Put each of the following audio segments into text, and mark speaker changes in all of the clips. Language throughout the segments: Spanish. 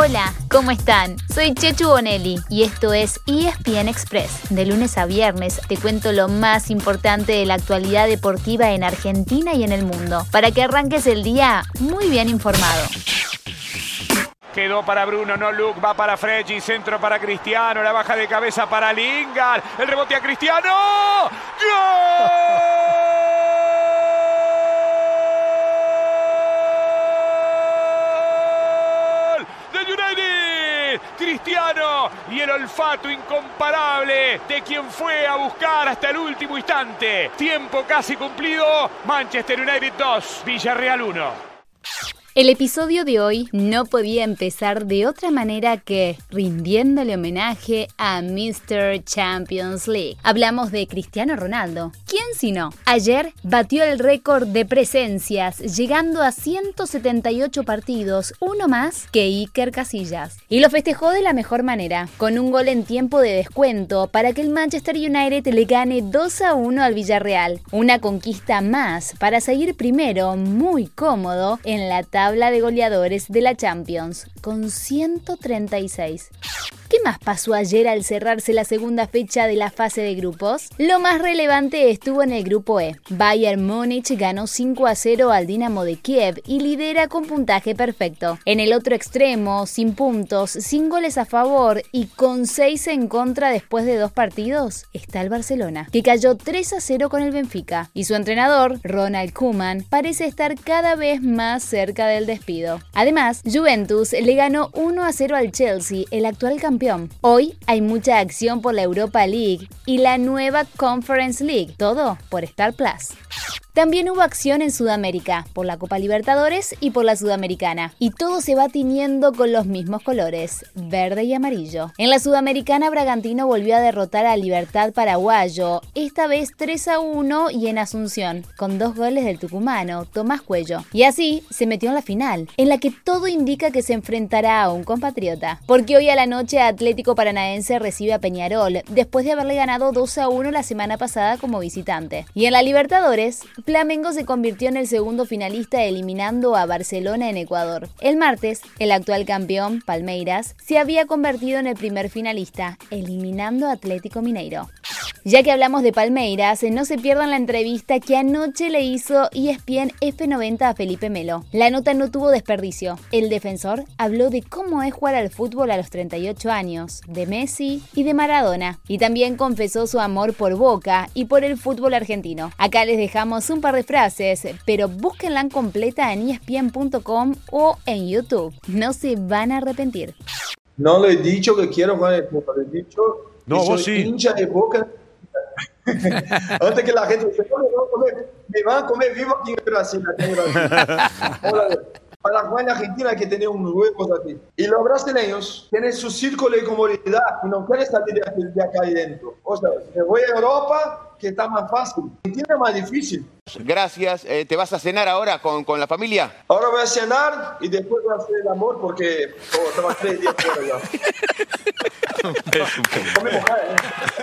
Speaker 1: Hola, ¿cómo están? Soy Chechu Bonelli y esto es ESPN Express. De lunes a viernes te cuento lo más importante de la actualidad deportiva en Argentina y en el mundo, para que arranques el día muy bien informado.
Speaker 2: Quedó para Bruno, no Luke, va para Freggi, centro para Cristiano, la baja de cabeza para Lingard, el rebote a Cristiano. Y el olfato incomparable de quien fue a buscar hasta el último instante. Tiempo casi cumplido. Manchester United 2, Villarreal 1.
Speaker 1: El episodio de hoy no podía empezar de otra manera que rindiéndole homenaje a Mr. Champions League. Hablamos de Cristiano Ronaldo. ¿Quién si no? Ayer batió el récord de presencias, llegando a 178 partidos, uno más que Iker Casillas. Y lo festejó de la mejor manera, con un gol en tiempo de descuento para que el Manchester United le gane 2 a 1 al Villarreal. Una conquista más para seguir primero, muy cómodo, en la tabla habla de goleadores de la Champions, con 136. ¿Qué más pasó ayer al cerrarse la segunda fecha de la fase de grupos? Lo más relevante estuvo en el grupo E. Bayern Múnich ganó 5 a 0 al Dinamo de Kiev y lidera con puntaje perfecto. En el otro extremo, sin puntos, sin goles a favor y con 6 en contra después de dos partidos, está el Barcelona, que cayó 3 a 0 con el Benfica. Y su entrenador, Ronald Koeman, parece estar cada vez más cerca del despido. Además, Juventus le ganó 1 a 0 al Chelsea, el actual campeón Hoy hay mucha acción por la Europa League y la nueva Conference League, todo por Star Plus. También hubo acción en Sudamérica, por la Copa Libertadores y por la Sudamericana, y todo se va tiñendo con los mismos colores, verde y amarillo. En la Sudamericana, Bragantino volvió a derrotar a Libertad Paraguayo, esta vez 3 a 1 y en Asunción, con dos goles del tucumano, Tomás Cuello. Y así se metió en la final, en la que todo indica que se enfrentará a un compatriota, porque hoy a la noche Atlético Paranaense recibe a Peñarol, después de haberle ganado 2 a 1 la semana pasada como visitante. Y en la Libertadores, Flamengo se convirtió en el segundo finalista eliminando a Barcelona en Ecuador. El martes, el actual campeón, Palmeiras, se había convertido en el primer finalista, eliminando a Atlético Mineiro. Ya que hablamos de Palmeiras, no se pierdan la entrevista que anoche le hizo ESPN F90 a Felipe Melo. La nota no tuvo desperdicio. El defensor habló de cómo es jugar al fútbol a los 38 años, de Messi y de Maradona. Y también confesó su amor por Boca y por el fútbol argentino. Acá les dejamos un par de frases, pero búsquenla completa en ESPN.com o en YouTube. No se van a arrepentir.
Speaker 3: No le he dicho que quiero jugar el Boca, le he dicho
Speaker 2: no,
Speaker 3: que
Speaker 2: vos
Speaker 3: soy
Speaker 2: sí.
Speaker 3: hincha de Boca. Antes que la gente dice, no, me van a comer, me van a comer vivo aquí en Brasil. Aquí en Brasil. Ahora, para jugar en Argentina hay que tener unos huevos aquí. Y los brasileños tienen su círculo de comodidad y no quieren salir de, aquí- de acá adentro. O sea, me voy a Europa, que está más fácil. Argentina es más difícil.
Speaker 4: Gracias. Eh, ¿Te vas a cenar ahora con, con la familia?
Speaker 3: Ahora voy a cenar y después voy a hacer el amor porque oh, estaba tres días fuera ya.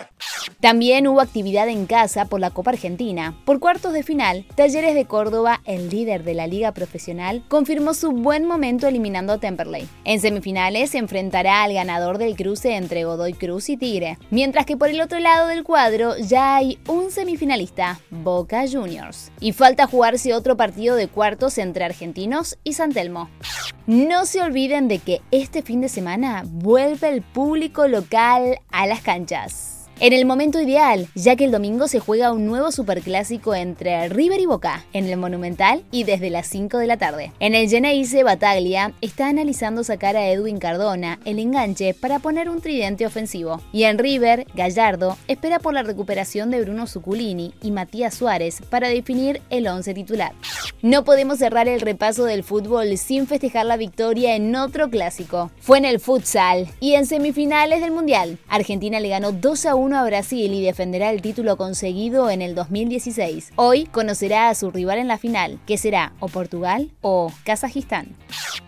Speaker 1: También hubo actividad en casa por la Copa Argentina. Por cuartos de final, Talleres de Córdoba, el líder de la liga profesional, confirmó su buen momento eliminando a Temperley. En semifinales se enfrentará al ganador del cruce entre Godoy Cruz y Tigre, mientras que por el otro lado del cuadro ya hay un semifinalista, Boca Juniors. Y falta jugarse otro partido de cuartos entre Argentinos y San Telmo. No se olviden de que este fin de semana vuelve el público local a las canchas. En el momento ideal, ya que el domingo se juega un nuevo superclásico entre River y Boca, en el Monumental y desde las 5 de la tarde. En el Geneise Bataglia está analizando sacar a Edwin Cardona, el enganche, para poner un tridente ofensivo. Y en River, Gallardo espera por la recuperación de Bruno Zuculini y Matías Suárez para definir el 11 titular. No podemos cerrar el repaso del fútbol sin festejar la victoria en otro clásico. Fue en el futsal y en semifinales del Mundial. Argentina le ganó 2 a 1 a Brasil y defenderá el título conseguido en el 2016. Hoy conocerá a su rival en la final, que será o Portugal o Kazajistán.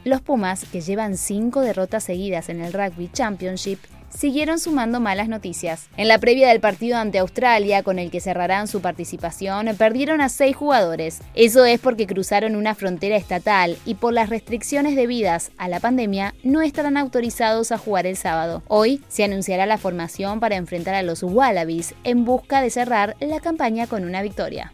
Speaker 1: Los Pumas, que llevan 5 derrotas seguidas en el Rugby Championship, siguieron sumando malas noticias. En la previa del partido ante Australia, con el que cerrarán su participación, perdieron a seis jugadores. Eso es porque cruzaron una frontera estatal y por las restricciones debidas a la pandemia no estarán autorizados a jugar el sábado. Hoy se anunciará la formación para enfrentar a los Wallabies en busca de cerrar la campaña con una victoria.